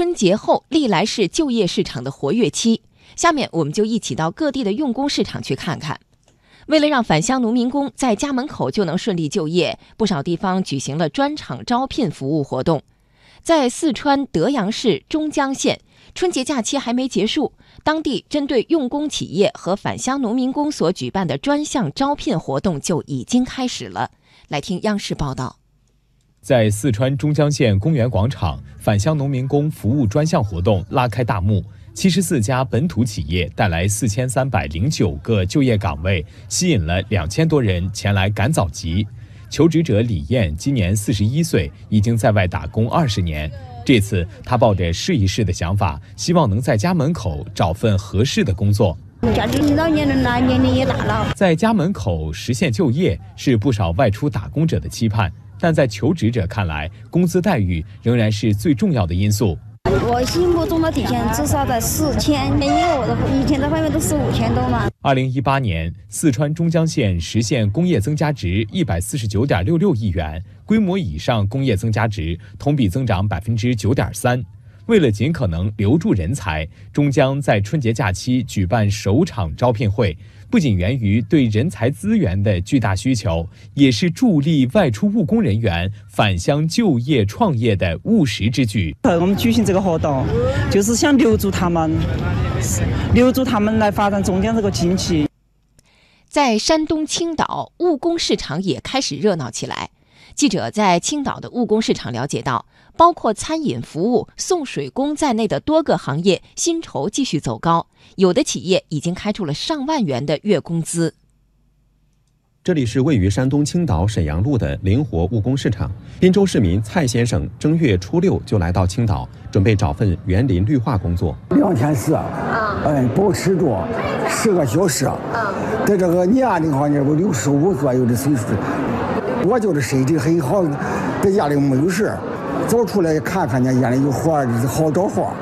春节后历来是就业市场的活跃期，下面我们就一起到各地的用工市场去看看。为了让返乡农民工在家门口就能顺利就业，不少地方举行了专场招聘服务活动。在四川德阳市中江县，春节假期还没结束，当地针对用工企业和返乡农民工所举办的专项招聘活动就已经开始了。来听央视报道。在四川中江县公园广场，返乡农民工服务专项活动拉开大幕。七十四家本土企业带来四千三百零九个就业岗位，吸引了两千多人前来赶早集。求职者李艳今年四十一岁，已经在外打工二十年。这次她抱着试一试的想法，希望能在家门口找份合适的工作。家里老年人了，年龄也大了，在家门口实现就业是不少外出打工者的期盼，但在求职者看来，工资待遇仍然是最重要的因素。我心目中的底线至少在四千，因为我的以前在外面都是五千多嘛。二零一八年，四川中江县实现工业增加值一百四十九点六六亿元，规模以上工业增加值同比增长百分之九点三。为了尽可能留住人才，中江在春节假期举办首场招聘会，不仅源于对人才资源的巨大需求，也是助力外出务工人员返乡就业创业的务实之举。我们举行这个活动，就是想留住他们，留住他们来发展中江这个经济。在山东青岛，务工市场也开始热闹起来。记者在青岛的务工市场了解到，包括餐饮服务、送水工在内的多个行业薪酬继续走高，有的企业已经开出了上万元的月工资。这里是位于山东青岛沈阳路的灵活务工市场。滨州市民蔡先生正月初六就来到青岛，准备找份园林绿化工作。两天四，嗯，保持住十个小时。在这个年龄上呢，我六十五左右的岁数。我就是身体很好，在家里没有事，早出来看看呢，眼里有活儿，好找活。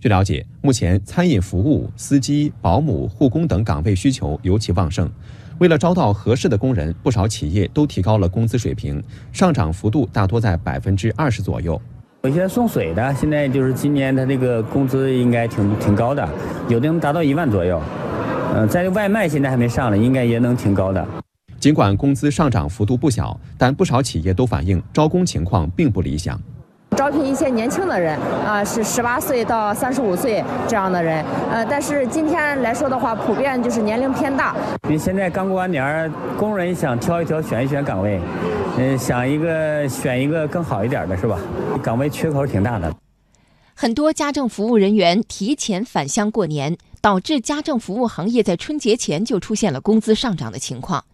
据了解，目前餐饮服务、司机、保姆、护工等岗位需求尤其旺盛。为了招到合适的工人，不少企业都提高了工资水平，上涨幅度大多在百分之二十左右。有些送水的，现在就是今年他这个工资应该挺挺高的，有的能达到一万左右。嗯，在外卖现在还没上来，应该也能挺高的。尽管工资上涨幅度不小，但不少企业都反映招工情况并不理想。招聘一些年轻的人啊，是十八岁到三十五岁这样的人，呃，但是今天来说的话，普遍就是年龄偏大。你现在刚过完年，工人想挑一挑、选一选岗位，嗯，想一个选一个更好一点的是吧？岗位缺口挺大的。很多家政服务人员提前返乡过年，导致家政服务行业在春节前就出现了工资上涨的情况。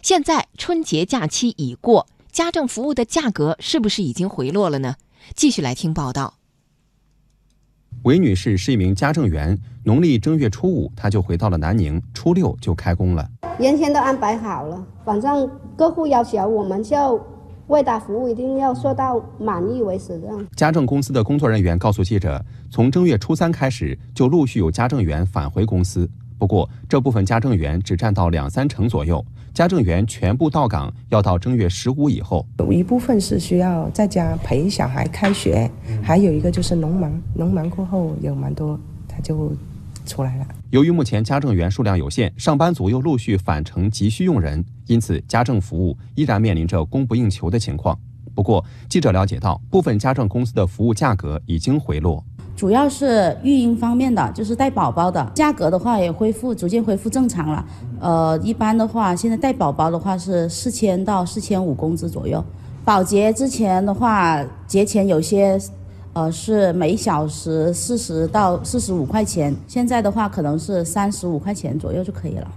现在春节假期已过，家政服务的价格是不是已经回落了呢？继续来听报道。韦女士是一名家政员，农历正月初五她就回到了南宁，初六就开工了。原先都安排好了，反正客户要求我们就为他服务，一定要做到满意为止。这样。家政公司的工作人员告诉记者，从正月初三开始，就陆续有家政员返回公司。不过，这部分家政员只占到两三成左右，家政员全部到岗要到正月十五以后。有一部分是需要在家陪小孩开学，还有一个就是农忙，农忙过后有蛮多他就出来了。由于目前家政员数量有限，上班族又陆续返程急需用人，因此家政服务依然面临着供不应求的情况。不过，记者了解到，部分家政公司的服务价格已经回落。主要是育婴方面的，就是带宝宝的，价格的话也恢复逐渐恢复正常了。呃，一般的话，现在带宝宝的话是四千到四千五工资左右。保洁之前的话，节前有些，呃，是每小时四十到四十五块钱，现在的话可能是三十五块钱左右就可以了。